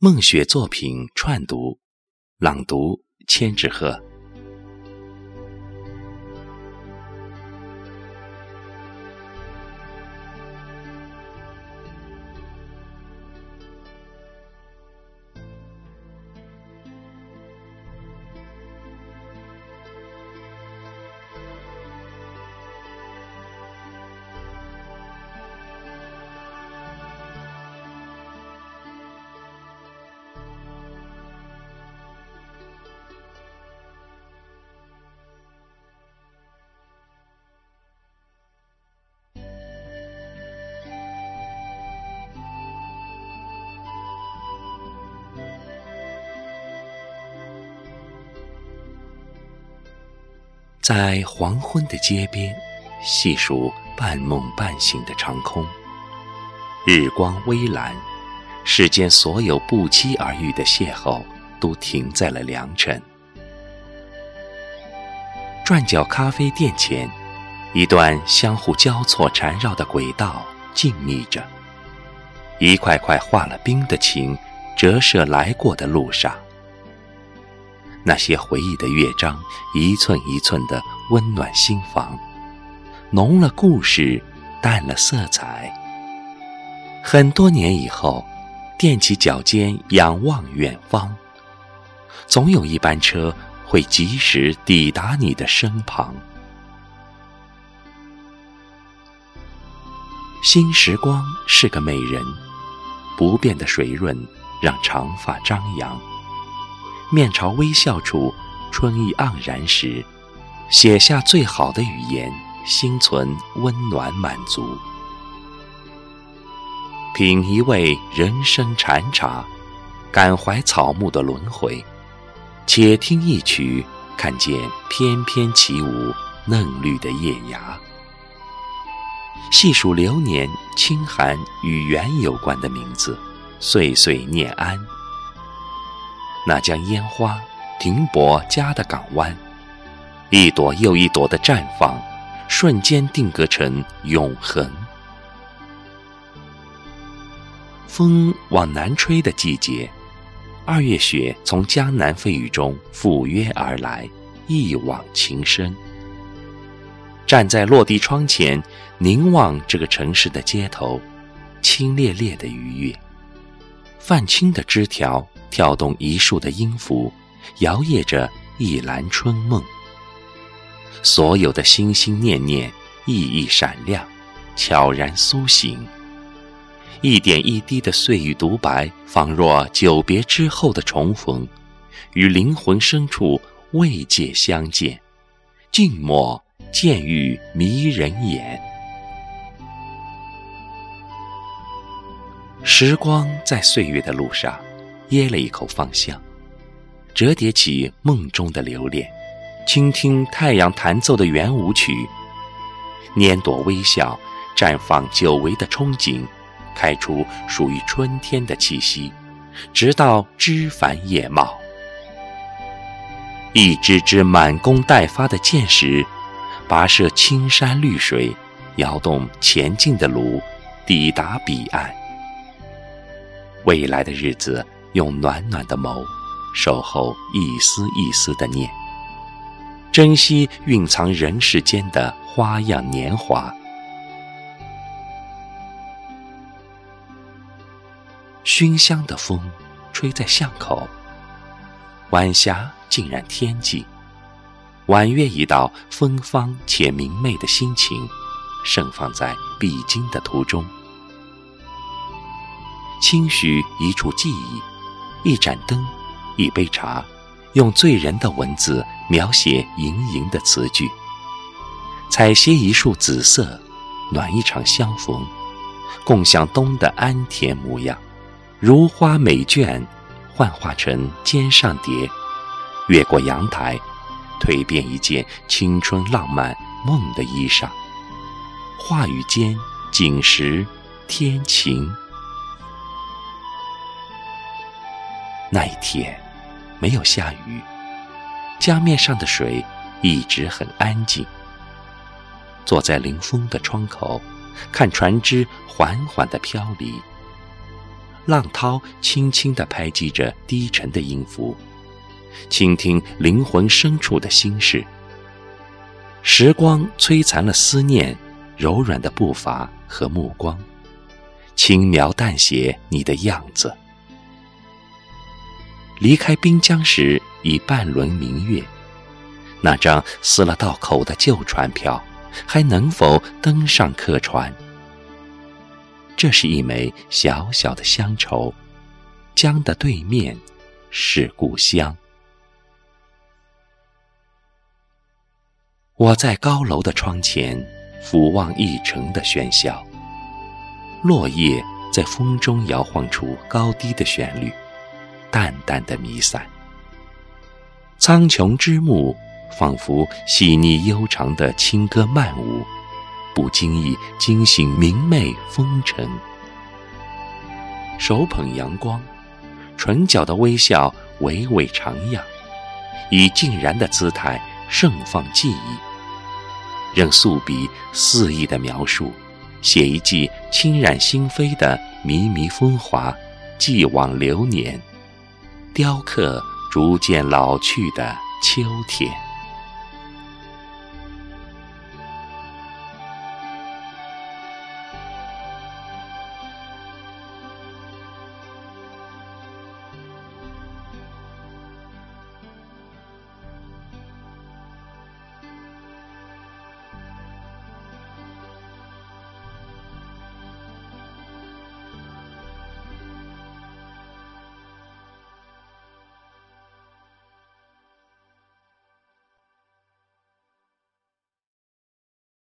梦雪作品串读，朗读千纸鹤。在黄昏的街边，细数半梦半醒的长空。日光微蓝，世间所有不期而遇的邂逅，都停在了良辰。转角咖啡店前，一段相互交错缠绕的轨道静谧着。一块块化了冰的情，折射来过的路上。那些回忆的乐章，一寸一寸的温暖心房，浓了故事，淡了色彩。很多年以后，踮起脚尖仰望远方，总有一班车会及时抵达你的身旁。新时光是个美人，不变的水润让长发张扬。面朝微笑处，春意盎然时，写下最好的语言，心存温暖满足。品一味人生禅茶，感怀草木的轮回；且听一曲，看见翩翩起舞嫩绿的叶芽。细数流年，清寒与缘有关的名字，岁岁念安。那将烟花停泊家的港湾，一朵又一朵的绽放，瞬间定格成永恒。风往南吹的季节，二月雪从江南飞雨中赴约而来，一往情深。站在落地窗前，凝望这个城市的街头，清冽冽的愉悦，泛青的枝条。跳动一树的音符，摇曳着一篮春梦。所有的心心念念，熠熠闪亮，悄然苏醒。一点一滴的岁月独白，仿若久别之后的重逢，与灵魂深处未界相见。静默渐欲迷人眼。时光在岁月的路上。噎了一口芳香，折叠起梦中的留恋，倾听太阳弹奏的圆舞曲，拈朵微笑，绽放久违的憧憬，开出属于春天的气息，直到枝繁叶茂。一支支满弓待发的箭矢，跋涉青山绿水，摇动前进的橹，抵达彼岸。未来的日子。用暖暖的眸，守候一丝一丝的念，珍惜蕴藏人世间的花样年华。熏香的风，吹在巷口，晚霞浸染天际，婉约一道芬芳且明媚的心情，盛放在必经的途中。轻许一处记忆。一盏灯，一杯茶，用醉人的文字描写盈盈的词句。采撷一束紫色，暖一场相逢，共享冬的安恬模样。如花美眷，幻化成肩上蝶，越过阳台，蜕变一件青春浪漫梦的衣裳。话语间，景时天晴。那一天，没有下雨，江面上的水一直很安静。坐在临风的窗口，看船只缓缓的飘离。浪涛轻轻地拍击着低沉的音符，倾听灵魂深处的心事。时光摧残了思念，柔软的步伐和目光，轻描淡写你的样子。离开滨江时，已半轮明月，那张撕了道口的旧船票，还能否登上客船？这是一枚小小的乡愁，江的对面是故乡。我在高楼的窗前俯望一城的喧嚣，落叶在风中摇晃出高低的旋律，淡淡的弥散。苍穹之幕仿佛细腻悠长的轻歌曼舞。不经意惊醒明媚风尘，手捧阳光，唇角的微笑娓娓徜徉，以静然的姿态盛放记忆，任素笔肆意的描述，写一季侵染心扉的靡靡风华，继往流年，雕刻逐渐老去的秋天。